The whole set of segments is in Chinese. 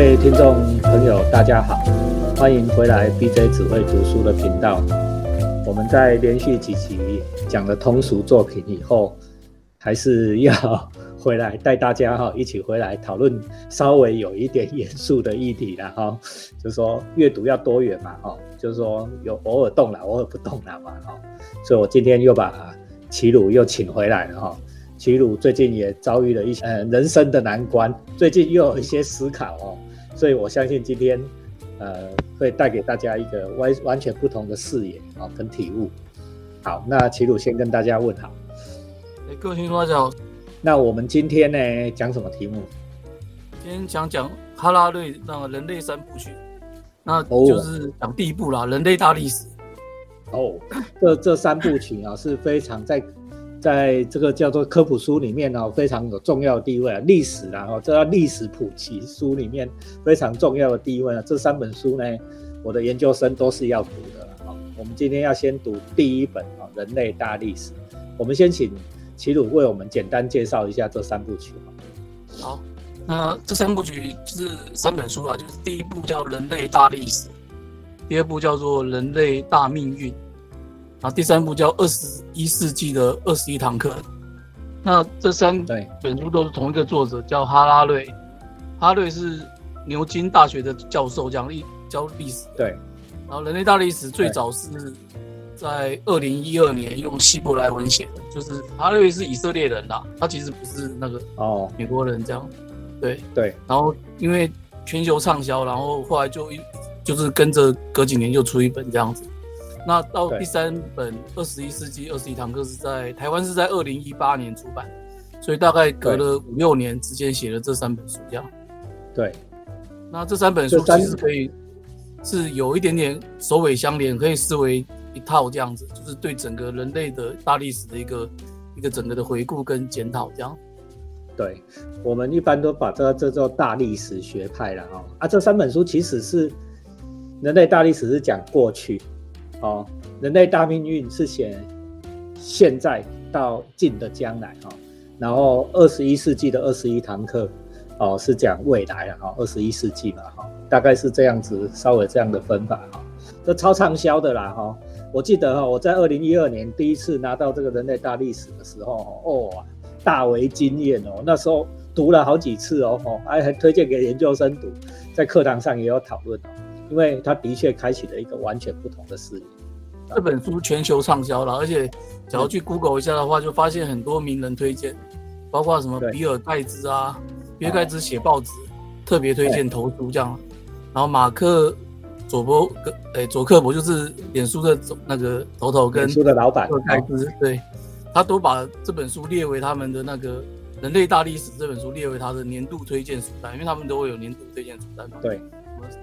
各位听众朋友，大家好，欢迎回来 BJ 只会读书的频道。我们在连续几集讲了通俗作品以后，还是要回来带大家哈一起回来讨论稍微有一点严肃的议题了哈。就是说阅读要多元嘛哈，就是说有偶尔动了，偶尔不动了嘛哈。所以我今天又把齐鲁又请回来了哈。齐鲁最近也遭遇了一些呃人生的难关，最近又有一些思考哦，所以我相信今天呃会带给大家一个完完全不同的视野啊跟体悟。好，那齐鲁先跟大家问好。哎，各位听众大家好。那我们今天呢讲什么题目？今天讲讲哈拉瑞那个人类三部曲，那就是讲第一部啦，人类大历史。哦，这这三部曲啊是非常在。在这个叫做科普书里面呢，非常有重要的地位啊，历史然后这叫历史普及书里面非常重要的地位啊。这三本书呢，我的研究生都是要读的。我们今天要先读第一本啊，《人类大历史》。我们先请齐鲁为我们简单介绍一下这三部曲。好，那这三部曲就是三本书啊，就是第一部叫《人类大历史》，第二部叫做《人类大命运》。啊，第三部叫《二十一世纪的二十一堂课》，那这三本书都是同一个作者，叫哈拉瑞。哈瑞是牛津大学的教授，讲历教历史。对。然后《人类大历史》最早是在二零一二年用希伯来文写的，就是哈瑞是以色列人啦，他其实不是那个哦美国人这样。对对。然后因为全球畅销，然后后来就一就是跟着隔几年就出一本这样子。那到第三本《二十一世纪二十一堂课》是在台湾是在二零一八年出版，所以大概隔了五六年之间写了这三本书，这样。对。那这三本书其实可以是有一点点首尾相连，可以视为一套这样子，就是对整个人类的大历史的一个一个整个的回顾跟检讨这样。对，我们一般都把这这叫大历史学派了哈。啊，这三本书其实是人类大历史是讲过去。哦，人类大命运是写现在到近的将来哈，然后二十一世纪的二十一堂课哦是讲未来了哈，二十一世纪嘛哈，大概是这样子，稍微这样的分法哈，这超畅销的啦哈，我记得哈，我在二零一二年第一次拿到这个人类大历史的时候哦，大为惊艳哦，那时候读了好几次哦，还还推荐给研究生读，在课堂上也有讨论哦。因为它的确开启了一个完全不同的视野。这本书全球畅销了，而且假如去 Google 一下的话，就发现很多名人推荐，包括什么比尔盖茨啊，比尔盖茨写报纸特别推荐投书这样。然后马克佐伯跟诶佐克伯就是脸书的那个头头跟书的老板盖茨，对他都把这本书列为他们的那个人类大历史这本书列为他的年度推荐书单，因为他们都会有年度推荐书单嘛。对。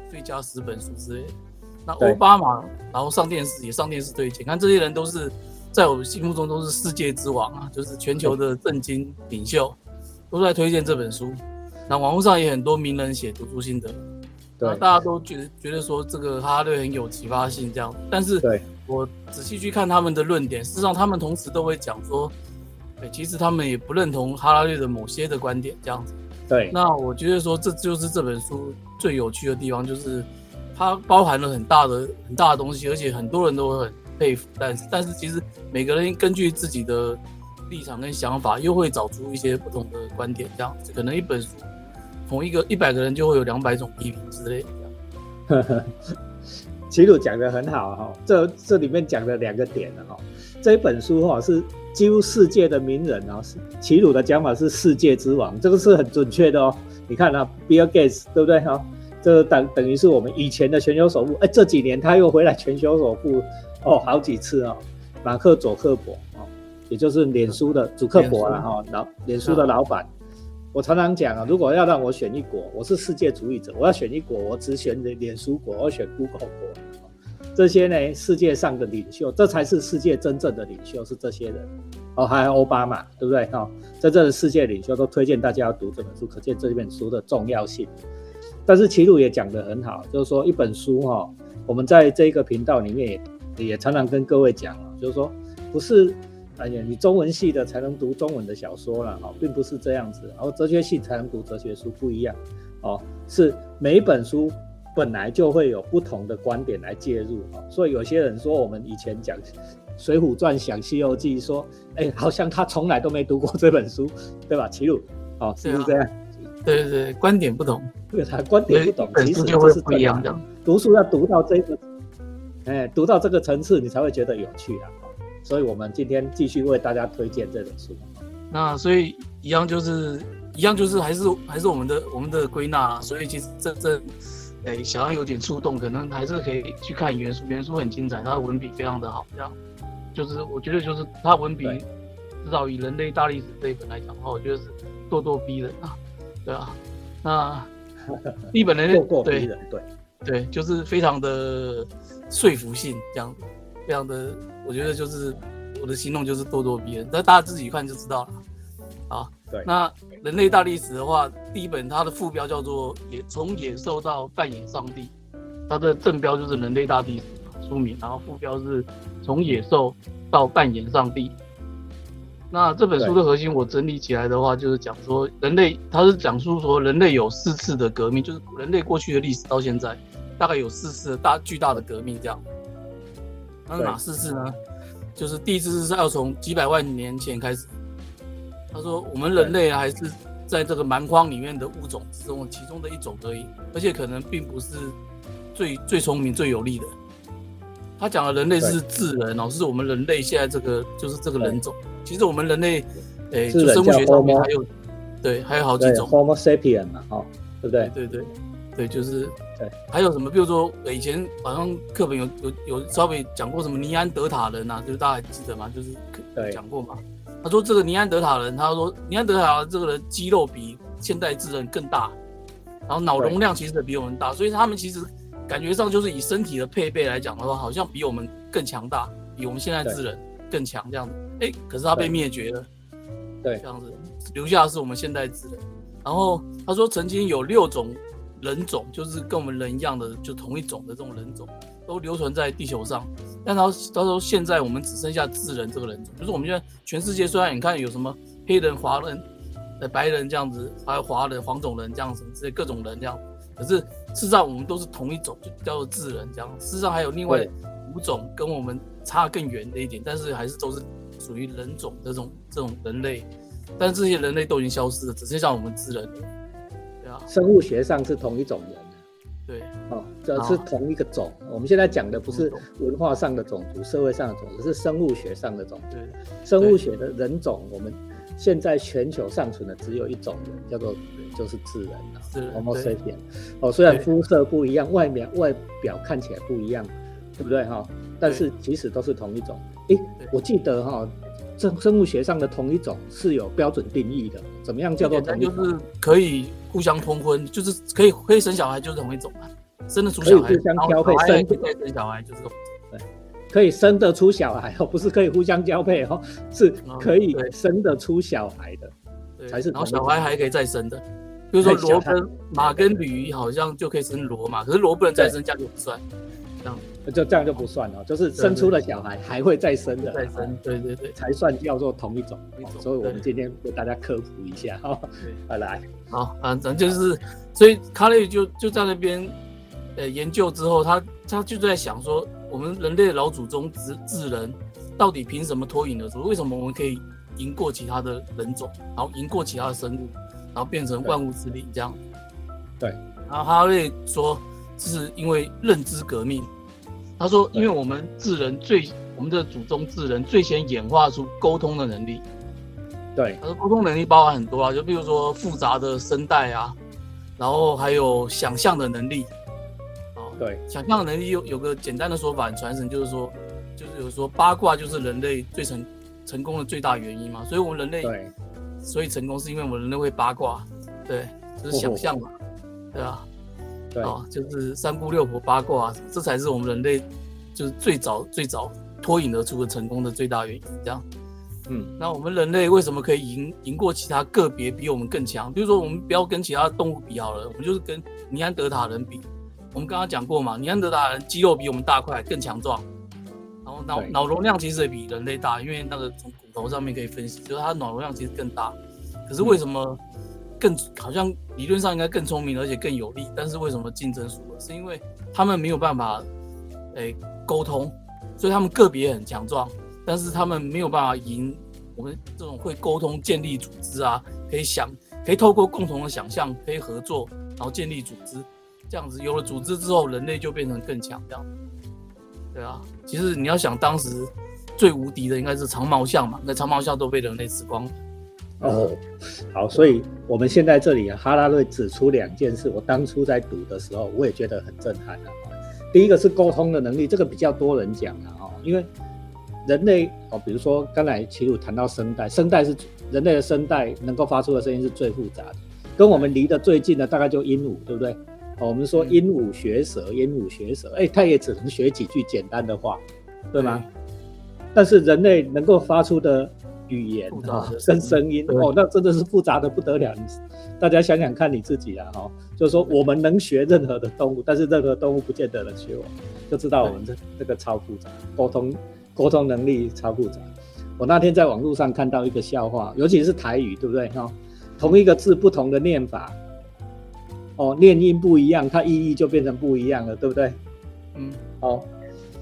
最佳十本书之类，那奥巴马，然后上电视也上电视推荐，看这些人都是在我们心目中都是世界之王啊，就是全球的政经领袖，都在推荐这本书。那网络上也很多名人写读书心得，对，大家都觉得觉得说这个哈拉瑞很有启发性这样。但是我仔细去看他们的论点，事实上他们同时都会讲说，哎，其实他们也不认同哈拉瑞的某些的观点这样子。对，那我觉得说这就是这本书最有趣的地方，就是它包含了很大的很大的东西，而且很多人都很佩服。但是，但是其实每个人根据自己的立场跟想法，又会找出一些不同的观点。这样，可能一本书同一个一百个人就会有两百种批评之类的。齐鲁讲的很好哈，这这里面讲了两个点了哈，这本书哈是。几乎世界的名人啊，齐鲁的讲法是世界之王，这个是很准确的哦。你看啊，Bill Gates 对不对哈？这等等于是我们以前的全球首富，哎，这几年他又回来全球首富哦，好几次哦。马克·佐克伯哦，也就是脸书的祖克伯了哈，老脸书的老板。我常常讲啊，如果要让我选一国，我是世界主义者，我要选一国，我只选脸脸书国，我选 Google 国。这些呢，世界上的领袖，这才是世界真正的领袖，是这些人哦，还有奥巴马，对不对？哈，真正的世界领袖都推荐大家要读这本书，可见这本书的重要性。但是齐鲁也讲得很好，就是说一本书哈，我们在这一个频道里面也也常常跟各位讲，就是说不是哎呀，你中文系的才能读中文的小说了哈，并不是这样子，然后哲学系才能读哲学书不一样。哦，是每一本书本来就会有不同的观点来介入哦，所以有些人说我们以前讲《水浒传》想《西游记》，说哎，好像他从来都没读过这本书，对吧？齐鲁，哦，是不是这样？对对对，观点不同，对他观点不同，其实就会是不一样的。读书要读到这个，哎，读到这个层次，你才会觉得有趣啊。所以我们今天继续为大家推荐这本书。那所以一样就是一样就是还是还是我们的我们的归纳。所以其实这这，哎，想要有点触动，可能还是可以去看原书。原书很精彩，它的文笔非常的好。这样，就是我觉得就是它文笔，至少以人类大历史这一本来讲的话，我觉得是咄咄逼人啊。对啊，那 一本人类对对对，就是非常的说服性这样，非常的。我觉得就是我的行动就是咄咄逼人，那大家自己看就知道了。啊，对。那人类大历史的话，第一本它的副标叫做《野从野兽到扮演上帝》，它的正标就是人类大历史书名，然后副标是从野兽到扮演上帝。那这本书的核心我整理起来的话，就是讲说人类，它是讲述说人类有四次的革命，就是人类过去的历史到现在大概有四次大巨大的革命这样。那哪四次呢？就是第一次是要从几百万年前开始。他说，我们人类还是在这个蛮荒里面的物种之中其中的一种而已，而且可能并不是最最聪明、最有力的。他讲的人类是智人哦，是我们人类现在这个就是这个人种。其实我们人类，诶，就生物学上面还有，对，还有好几种。Homo sapien 嘛，哦，对不对？对对。对，就是对，还有什么？比如说，以前好像课本有有有稍微讲过什么尼安德塔人呐，就是大家还记得吗？就是讲过嘛。他说这个尼安德塔人，他说尼安德塔人这个人肌肉比现代智人更大，然后脑容量其实也比我们大，所以他们其实感觉上就是以身体的配备来讲的话，好像比我们更强大，比我们现在智人更强这样子。哎，可是他被灭绝了，对，这样子留下的是我们现代智人。然后他说曾经有六种。人种就是跟我们人一样的，就同一种的这种人种，都留存在地球上。但到到时候现在我们只剩下智人这个人种，就是我们现在全世界虽然你看有什么黑人、华人、呃白人这样子，还有华人、黄种人这样子，这些各种人这样，可是事实上我们都是同一种，就叫做智人这样。事实上还有另外五种跟我们差更远的一点，但是还是都是属于人种这种这种人类，但这些人类都已经消失了，只剩下我们智人。对啊生物学上是同一种人，对，哦，这是同一个种。我们现在讲的不是文化上的种族、社会上的种族，是生物学上的种族。生物学的人种，我们现在全球尚存的只有一种人，叫做就是智人了，是 Homo sapien。哦，虽然肤色不一样，外面外表看起来不一样，对不对哈？但是其实都是同一种。诶，我记得哈。生生物学上的同一种是有标准定义的，怎么样叫做同一种？就是可以互相通婚，就是可以可以生小孩，就是同一种嘛，生得出小孩，互相交配，生可以生小孩就是对，可以生得出小孩哦，不是可以互相交配哦，是可以生得出小孩的，才是。然后小孩还可以再生的，比如说骡跟马跟驴好像就可以生骡嘛，可是骡不能再生，这样就不算。这样。就这样就不算了，就是生出了小孩还会再生的，再生，对对对，才算叫做同一种。所以，我们今天为大家科普一下哈。好，来，好，反正就是，所以卡雷就就在那边，呃，研究之后，他他就在想说，我们人类的老祖宗智智人，到底凭什么脱颖而出？为什么我们可以赢过其他的人种，然后赢过其他的生物，然后变成万物之灵这样？对。然后哈雷说，是因为认知革命。他说：“因为我们智人最，我们的祖宗智人最先演化出沟通的能力。对，他说沟通能力包含很多啊，就比如说复杂的声带啊，然后还有想象的能力。哦，对，想象的能力有有个简单的说法，传承就是说，就是有说八卦就是人类最成成功的最大原因嘛。所以我们人类对，所以成功是因为我们人类会八卦，对，就是想象嘛，对啊。”啊，就是三姑六婆八卦，这才是我们人类就是最早最早脱颖而出的成功的最大原因。这样，嗯，那我们人类为什么可以赢赢过其他个别比我们更强？比如说，我们不要跟其他动物比好了，我们就是跟尼安德塔人比。我们刚刚讲过嘛，尼安德塔人肌肉比我们大块，更强壮，然后脑脑容量其实也比人类大，因为那个从骨头上面可以分析，就是它脑容量其实更大。可是为什么更好像理论上应该更聪明，而且更有利，但是为什么竞争输了？是因为他们没有办法诶沟通，所以他们个别很强壮，但是他们没有办法赢我们这种会沟通、建立组织啊，可以想，可以透过共同的想象，可以合作，然后建立组织，这样子有了组织之后，人类就变成更强，这样。对啊，其实你要想当时最无敌的应该是长毛象嘛，那长毛象都被人类吃光。哦，好，所以我们现在这里哈拉瑞指出两件事，我当初在读的时候，我也觉得很震撼的啊。第一个是沟通的能力，这个比较多人讲了哦，因为人类哦，比如说刚才齐鲁谈到声带，声带是人类的声带能够发出的声音是最复杂的，跟我们离得最近的大概就鹦鹉，对不对？哦，我们说鹦鹉学舌，鹦鹉学舌，哎，它也只能学几句简单的话，对吗？但是人类能够发出的。语言哈跟声音哦，那真的是复杂的不得了。大家想想看你自己啊哈，就是说我们能学任何的动物，但是任何动物不见得能学我，就知道我们这这个超复杂，沟通沟通能力超复杂。我那天在网络上看到一个笑话，尤其是台语，对不对哈？同一个字不同的念法，哦，念音不一样，它意义就变成不一样了，对不对？嗯，好，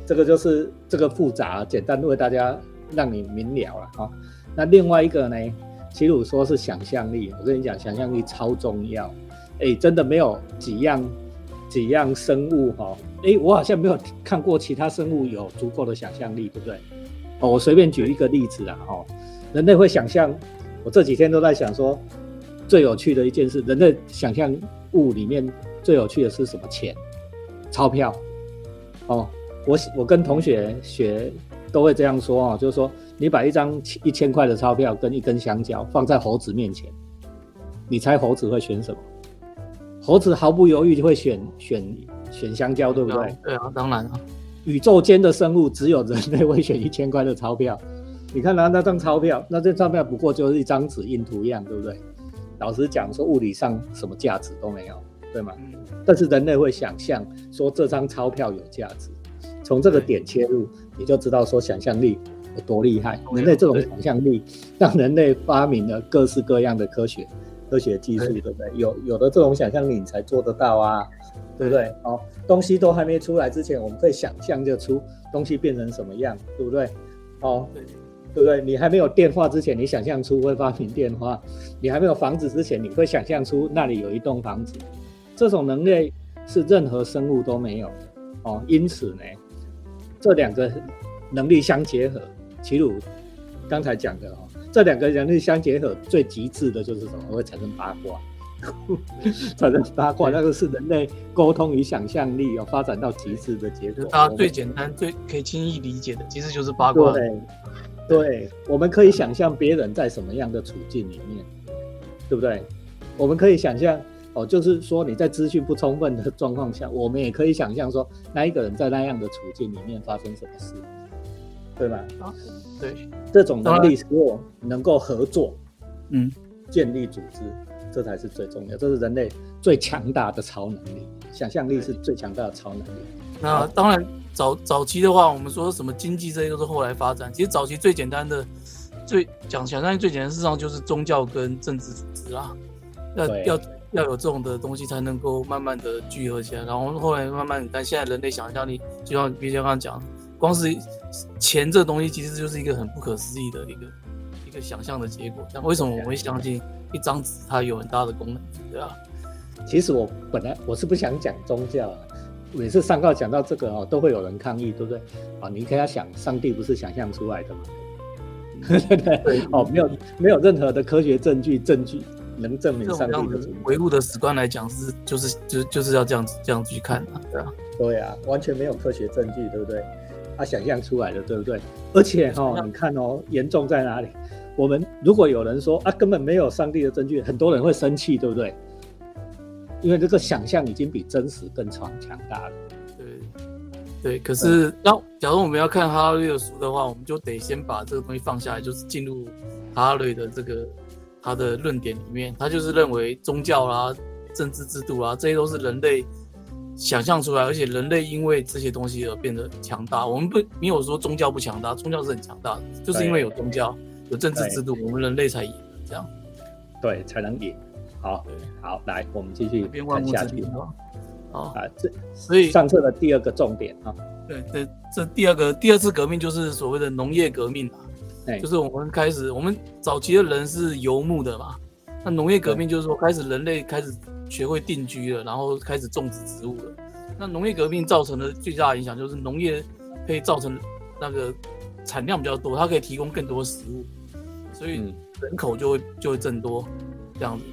这个就是这个复杂，简单为大家让你明了了哈。那另外一个呢？齐鲁说是想象力，我跟你讲，想象力超重要。哎，真的没有几样几样生物哈？哎，我好像没有看过其他生物有足够的想象力，对不对？哦，我随便举一个例子啊，哈，人类会想象，我这几天都在想说，最有趣的一件事，人类想象物里面最有趣的是什么？钱，钞票。哦，我我跟同学学都会这样说啊，就是说。你把一张一千块的钞票跟一根香蕉放在猴子面前，你猜猴子会选什么？猴子毫不犹豫就会选选选香蕉，对不对？对啊，当然啊。宇宙间的生物只有人类会选一千块的钞票。你看拿那张钞票，那这钞票不过就是一张纸印图样，对不对？老实讲，说物理上什么价值都没有，对吗？但是人类会想象说这张钞票有价值，从这个点切入，你就知道说想象力。有多厉害！人类这种想象力，让人类发明了各式各样的科学、科学技术，对不对？有有的这种想象力，你才做得到啊，对不对？哦，东西都还没出来之前，我们可以想象就出东西变成什么样，对不对？哦，对不对？你还没有电话之前，你想象出会发明电话；你还没有房子之前，你会想象出那里有一栋房子。这种能力是任何生物都没有的哦。因此呢，这两个能力相结合。齐鲁刚才讲的哦，这两个能力相结合，最极致的就是什么？会产生八卦，产生八卦，那个是人类沟通与想象力哦发展到极致的结果。大家最简单、最可以轻易理解的，其实就是八卦。对，对，我们可以想象别人在什么样的处境里面，对不对？我们可以想象哦，就是说你在资讯不充分的 状况下，我们也可以想象说，那一个人在那样的处境里面发生什么事。对吧？啊，对，这种能力使我能够合作，嗯，建立组织，这才是最重要。这是人类最强大的超能力，想象力是最强大的超能力。那当然，早早期的话，我们说什么经济这些都是后来发展。其实早期最简单的，最讲想象力最简单，事实上就是宗教跟政治组织啊，要要要有这种的东西才能够慢慢的聚合起来。然后后来慢慢，但现在人类想象力，就像比如刚刚讲。光是钱这东西，其实就是一个很不可思议的一个一个想象的结果。但为什么我们会相信一张纸它有很大的功能，对吧？其实我本来我是不想讲宗教，每次上告讲到这个哦，都会有人抗议，对不对？啊，你可以想，上帝不是想象出来的吗？对对？哦，没有没有任何的科学证据证据能证明上帝的存唯物的史观来讲是就是就就是要这样子这样子去看的，对啊，对啊，完全没有科学证据，对不对？他想象出来的，对不对？而且哈，你看哦，严重在哪里？我们如果有人说啊，根本没有上帝的证据，很多人会生气，对不对？因为这个想象已经比真实更强强大了。对，对。可是，那假如我们要看哈拉瑞的书的话，我们就得先把这个东西放下来，就是进入哈拉瑞的这个他的论点里面。他就是认为宗教啦、政治制度啊，这些都是人类。想象出来，而且人类因为这些东西而变得强大。我们不没有说宗教不强大，宗教是很强大的，就是因为有宗教、有政治制度，我们人类才赢。这样，对，才能赢。好，好，来，我们继续看下去。好啊，这所以上册的第二个重点啊，对对，这第二个第二次革命就是所谓的农业革命啊，哎就是我们开始，我们早期的人是游牧的嘛，那农业革命就是说开始人类开始学会定居了，然后开始种植植物了。那农业革命造成的最大的影响就是农业可以造成那个产量比较多，它可以提供更多食物，所以嗯人口就会就会增多这样子。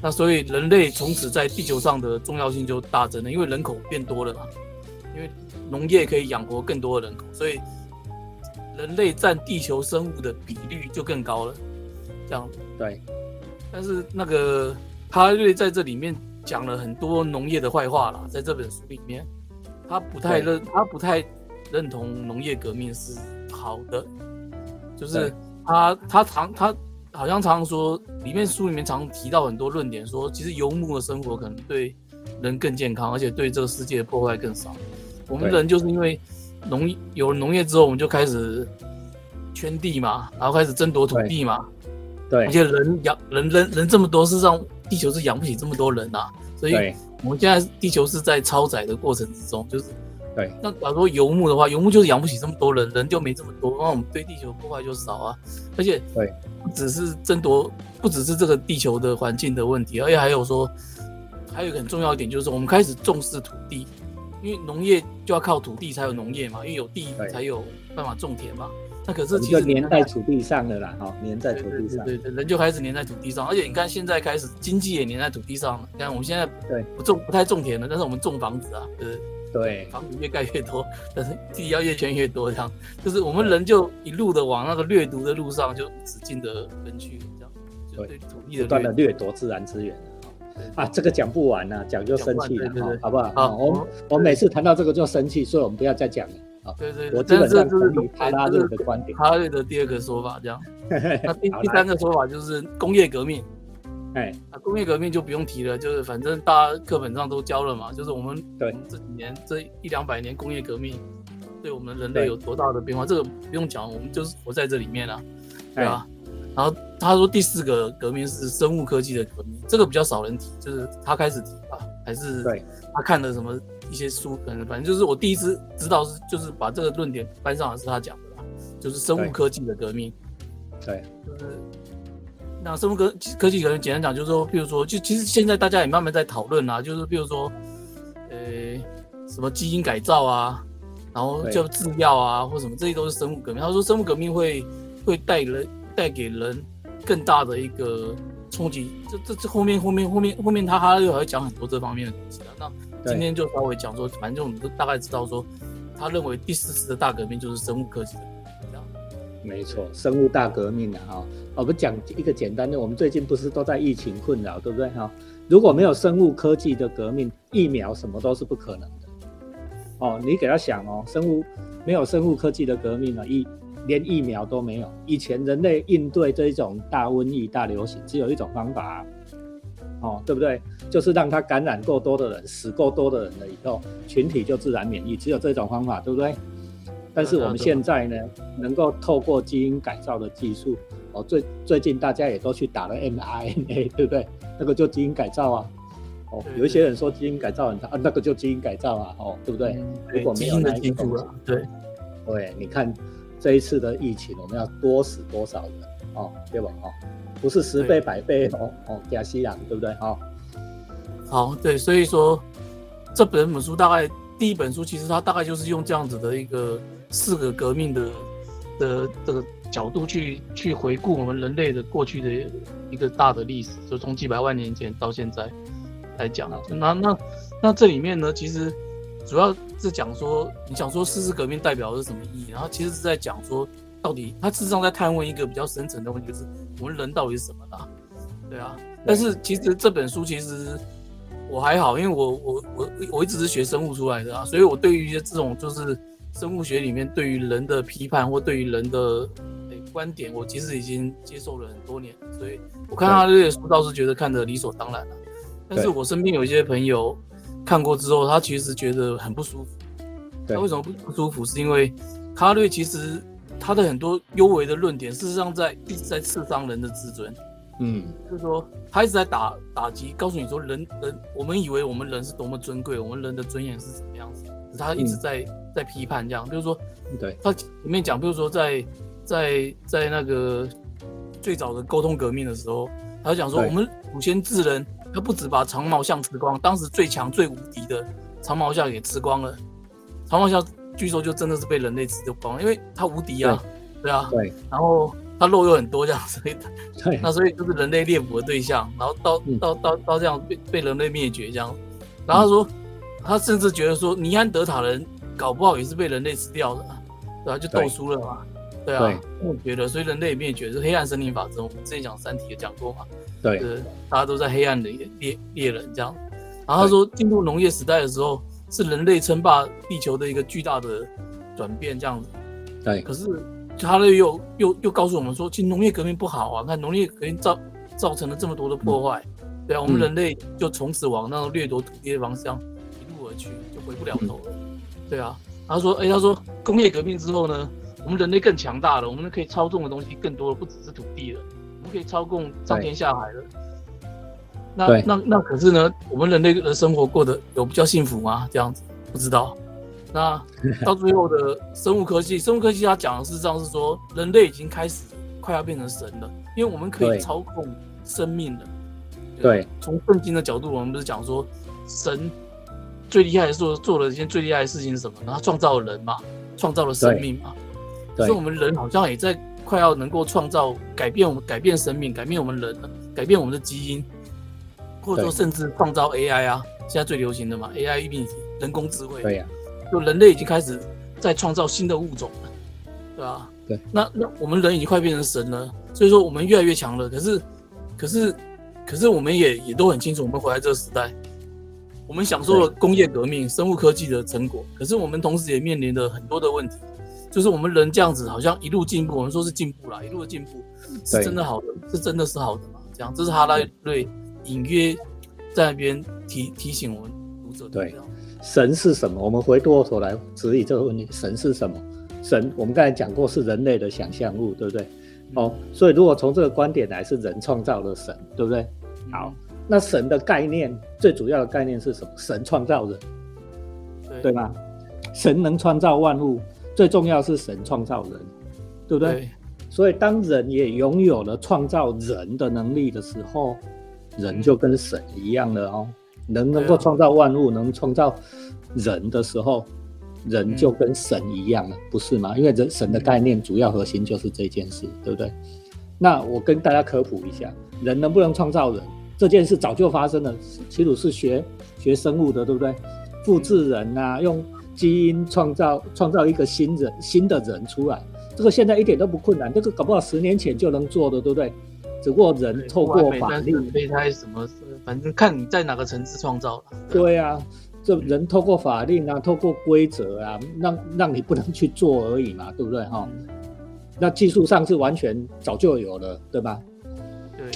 那所以人类从此在地球上的重要性就大增了，因为人口变多了嘛，因为农业可以养活更多的人口，所以人类占地球生物的比率就更高了。这样子，对，但是那个哈瑞在这里面讲了很多农业的坏话啦，在这本书里面，他不太认，他不太认同农业革命是好的，就是他他常他好像常常说，里面书里面常提到很多论点，说其实游牧的生活可能对人更健康，而且对这个世界的破坏更少。我们人就是因为农有了农业之后，我们就开始圈地嘛，然后开始争夺土地嘛，对而，且人养人人人这么多，事实上地球是养不起这么多人啊，所以，我们现在地球是在超载的过程之中，就是对，那假如说游牧的话，游牧就是养不起这么多人，人就没这么多，那我们对地球破坏就少啊。而且对，不只是争夺，不只是这个地球的环境的问题，而且还有说，还有一个很重要一点就是我们开始重视土地，因为农业就要靠土地才有农业嘛，因为有地对。才有办法种田嘛。那可是其实粘在土地上的啦，哈，粘在土地上，对对对，人就开始粘在土地上，而且你看现在开始经济也粘在土地上了。你看我们现在对。不种不太种田了，但是我们种房子啊，对，对，房子越盖越多，但是地要越圈越多，这样。就是我们人就一路的往那个掠夺的路上就无止境的奔去，这样就对。土地的不断的掠掠夺自然资源对啊，这个讲不完呢，讲就生气了好不好？好哦我们我每次谈到这个就生气，所以我们不要再讲了。对对我对，基本上但是这是同意哈拉这瑞的观点。哈瑞的第二个说法，这样。那第第三个说法就是工业革命。哎，啊，工业革命就不用提了，就是反正大家课本上都教了嘛，就是我们对这几年这一两百年工业革命对我们人类有多大的变化，这个不用讲，我们就是活在这里面啊，对吧啊。然后他说第四个革命是生物科技的革命，这个比较少人提，就是他开始提吧，还是对他看的什么一些书，可能反正就是我第一次知道是就是把这个论点搬上来是他讲的啦，就是生物科技的革命。对，就是那生物科科技可能简单讲，就是说，譬如说，就其实现在大家也慢慢在讨论啦，就是譬如说，呃，什么基因改造啊，然后对就制药啊，或什么，这些都是生物革命。他说生物革命会会带人带给人更大的一个冲击。这这这后面后面后面后面他他又还会讲很多这方面的东西啊。那今天就稍微讲说，反正我们都大概知道说，他认为第四次的大革命就是生物科技的革命这样。没错，生物大革命啊，哈、我们讲一个简单的，我们最近不是都在疫情困扰，对不对哈、如果没有生物科技的革命，疫苗什么都是不可能的。哦，你给他想哦，生物没有生物科技的革命啊，疫连疫苗都没有。以前人类应对这一种大瘟疫、大流行，只有一种方法、啊，哦，对不对？就是让它感染够多的人，死够多的人了以后，群体就自然免疫，只有这种方法，对不对？但是我们现在呢，能够透过基因改造的技术，哦，最最近大家也都去打了 mRNA，对不对？那个就基因改造啊。哦，有一些人说基因改造很差啊，那个就基因改造啊，哦，对不对？嗯如果没有基因的那一对。对，你看这一次的疫情，我们要多死多少人哦，对吧？哦，不是十倍百倍哦哦，加西朗对不对？哦，好，对，所以说这本本书大概第一本书，其实它大概就是用这样子的一个四个革命的的这个角度去去回顾我们人类的过去的一个大的历史，就从几百万年前到现在来讲啊。那那那这里面呢，其实主要是讲说，你想说四次革命代表的是什么意义？然后其实是在讲说，到底他事实上在探问一个比较深层的问题，就是我们人到底是什么啦？对啊，但是其实这本书其实我还好，因为我我我我一直是学生物出来的啊，所以我对于一些这种就是生物学里面对于人的批判或对于人的诶观点，我其实已经接受了很多年，所以我看他这些书倒是觉得看得理所当然了。但是我身边有一些朋友看过之后，他其实觉得很不舒服。对他为什么不不舒服？是因为卡瑞其实他的很多优为的论点，事实上在一直在刺伤人的自尊。嗯，就是说他一直在打打击，告诉你说人人，我们以为我们人是多么尊贵，我们人的尊严是什么样子，他一直在在批判这样，比如说，对，他前面讲，比如说在在在那个最早的沟通革命的时候，他讲说我们祖先智人，他不止把长毛象吃光，当时最强最无敌的长毛象也吃光了，长毛象据说就真的是被人类吃掉光了，因为它无敌啊，对啊，对，然后。它肉又很多，这样，所以 对，那所以就是人类猎捕的对象，然后到到到到这样被被人类灭绝这样，然后他说，他甚至觉得说尼安德塔人搞不好也是被人类吃掉的，对啊，就斗输了嘛，对啊，我觉得，所以人类灭绝是黑暗森林法则，我们之前讲三体也讲过嘛，对，大家都在黑暗里猎猎人这样，然后他说进入农业时代的时候是人类称霸地球的一个巨大的转变这样子，对，可是。他呢又又又告诉我们说，其实农业革命不好啊，看农业革命造造成了这么多的破坏，对啊，我们人类就从此往那种掠夺土地的方向一路而去，就回不了头了，对啊。他说，哎，他说工业革命之后呢，我们人类更强大了，我们可以操纵的东西更多了，不只是土地了，我们可以操控上天下海了。那那那可是呢，我们人类的生活过得有比较幸福吗？这样子不知道。那 到最后的生物科技，生物科技它讲的事实上是说，人类已经开始快要变成神了，因为我们可以操控生命了。对，从圣经的角度，我们不是讲说，神最厉害的做做了一件最厉害的事情是什么？然后创造了人嘛，创造了生命嘛。所以我们人好像也在快要能够创造、改变我们、改变生命、改变我们人、改变我们的基因，或者说甚至创造 AI 啊，现在最流行的嘛，AI 一并人工智慧。对呀。就人类已经开始在创造新的物种了，对吧？对。那那我们人已经快变成神了，所以说我们越来越强了。可是，可是，可是我们也也都很清楚，我们活在这个时代，我们享受了工业革命、生物科技的成果。可是我们同时也面临着很多的问题，就是我们人这样子好像一路进步，我们说是进步啦，一路的进步是真的好的，是真的是好的嘛？这样，这是哈拉瑞隐约在那边提提醒我们读者对。神是什么？我们回过头来质疑这个问题：神是什么？神，我们刚才讲过是人类的想象物，对不对？哦，所以如果从这个观点来，是人创造了神，对不对？好，那神的概念最主要的概念是什么？神创造人，对吗？神能创造万物，最重要是神创造人，对不对？所以当人也拥有了创造人的能力的时候，人就跟神一样了哦。能能够创造万物，能创造人的时候，人就跟神一样了，不是吗？因为人神的概念主要核心就是这件事，对不对？那我跟大家科普一下，人能不能创造人这件事早就发生了。齐鲁是学学生物的，对不对？复制人啊，用基因创造创造一个新人新的人出来，这个现在一点都不困难，这个搞不好十年前就能做的，对不对？只不过人透过法律胚胎什么，反正看你在哪个层次创造了。对啊，这人透过法令啊，透过规则啊，让让你不能去做而已嘛，对不对哈？那技术上是完全早就有了，对吧？对。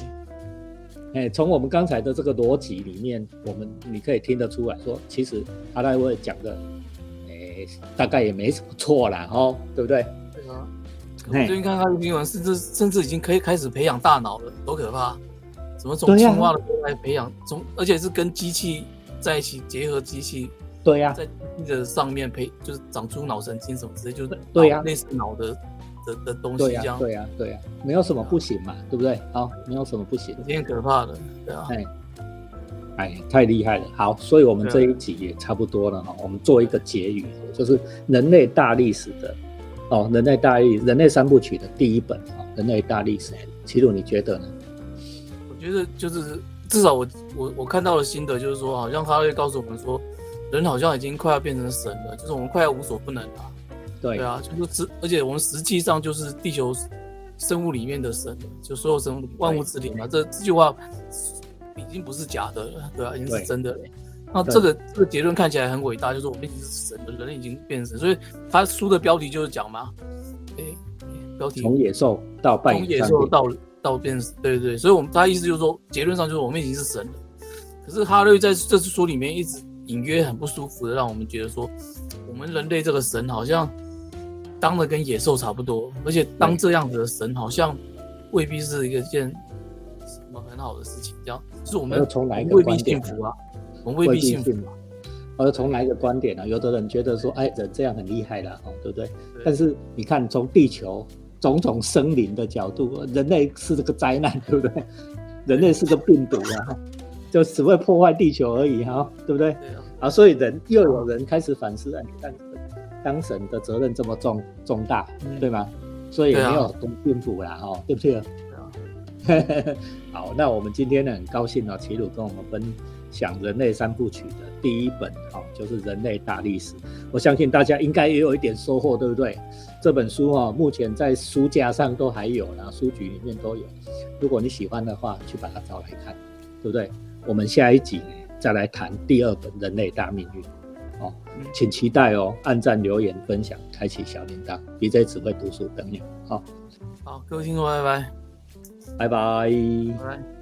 哎，从我们刚才的这个逻辑里面，我们你可以听得出来说，其实阿赖威讲的，哎，大概也没什么错了，哦，对不对？我最近看他的新闻，甚至甚至已经可以开始培养大脑了，多可怕！怎么从青蛙的来培养，从而且是跟机器在一起结合机器，对呀，在机器的上面培就是长出脑神经什么之类，就是对呀，类似脑的的的东西这样，对呀，对呀，没有什么不行嘛，对不对？好，没有什么不行，挺可怕的，对啊，哎，哎，太厉害了，好，所以我们这一集也差不多了哈，我们做一个结语，就是人类大历史的。哦，人类大历人类三部曲的第一本啊，人类大历史，齐鲁你觉得呢？我觉得就是至少我我我看到的心得，就是说，好像他会告诉我们说，人好像已经快要变成神了，就是我们快要无所不能了。对对啊，就是实，而且我们实际上就是地球生物里面的神，就所有生物万物之灵嘛。这这句话已经不是假的了，对啊，已经是真的了。那这个这个结论看起来很伟大，就是我们已经是神了，人类已经变成神，所以他书的标题就是讲嘛，哎，标题从野兽到半从野兽到到变，对对对，所以我们他意思就是说，结论上就是我们已经是神了。可是哈瑞在这次书里面一直隐约很不舒服的，让我们觉得说，我们人类这个神好像当的跟野兽差不多，而且当这样子的神好像未必是一个件什么很好的事情，这样是我们要从哪一个未必观点幸福啊，我们未必幸福嘛。而从哪一个观点呢、有的人觉得说，哎，人这样很厉害了，哦，对不对？对但是你看，从地球种种生灵的角度，人类是这个灾难，对不对？人类是个病毒啊，就只会破坏地球而已，哈，对不对？对啊，啊，所以人又有人开始反思，哎，你看当神的责任这么重重大，嗯对吗？所以没有多幸福啦，哦，对不对？好，那我们今天呢，很高兴哦，齐鲁跟我们分享人类三部曲的第一本，哦，就是《人类大历史》。我相信大家应该也有一点收获，对不对？这本书哦，目前在书架上都还有，然后书局里面都有。如果你喜欢的话，去把它找来看，对不对？我们下一集呢，再来谈第二本《人类大命运》。哦嗯，请期待哦！按赞、留言、分享、开启小铃铛，DJ 只会读书等你。好，好，各位听众，拜拜，拜拜。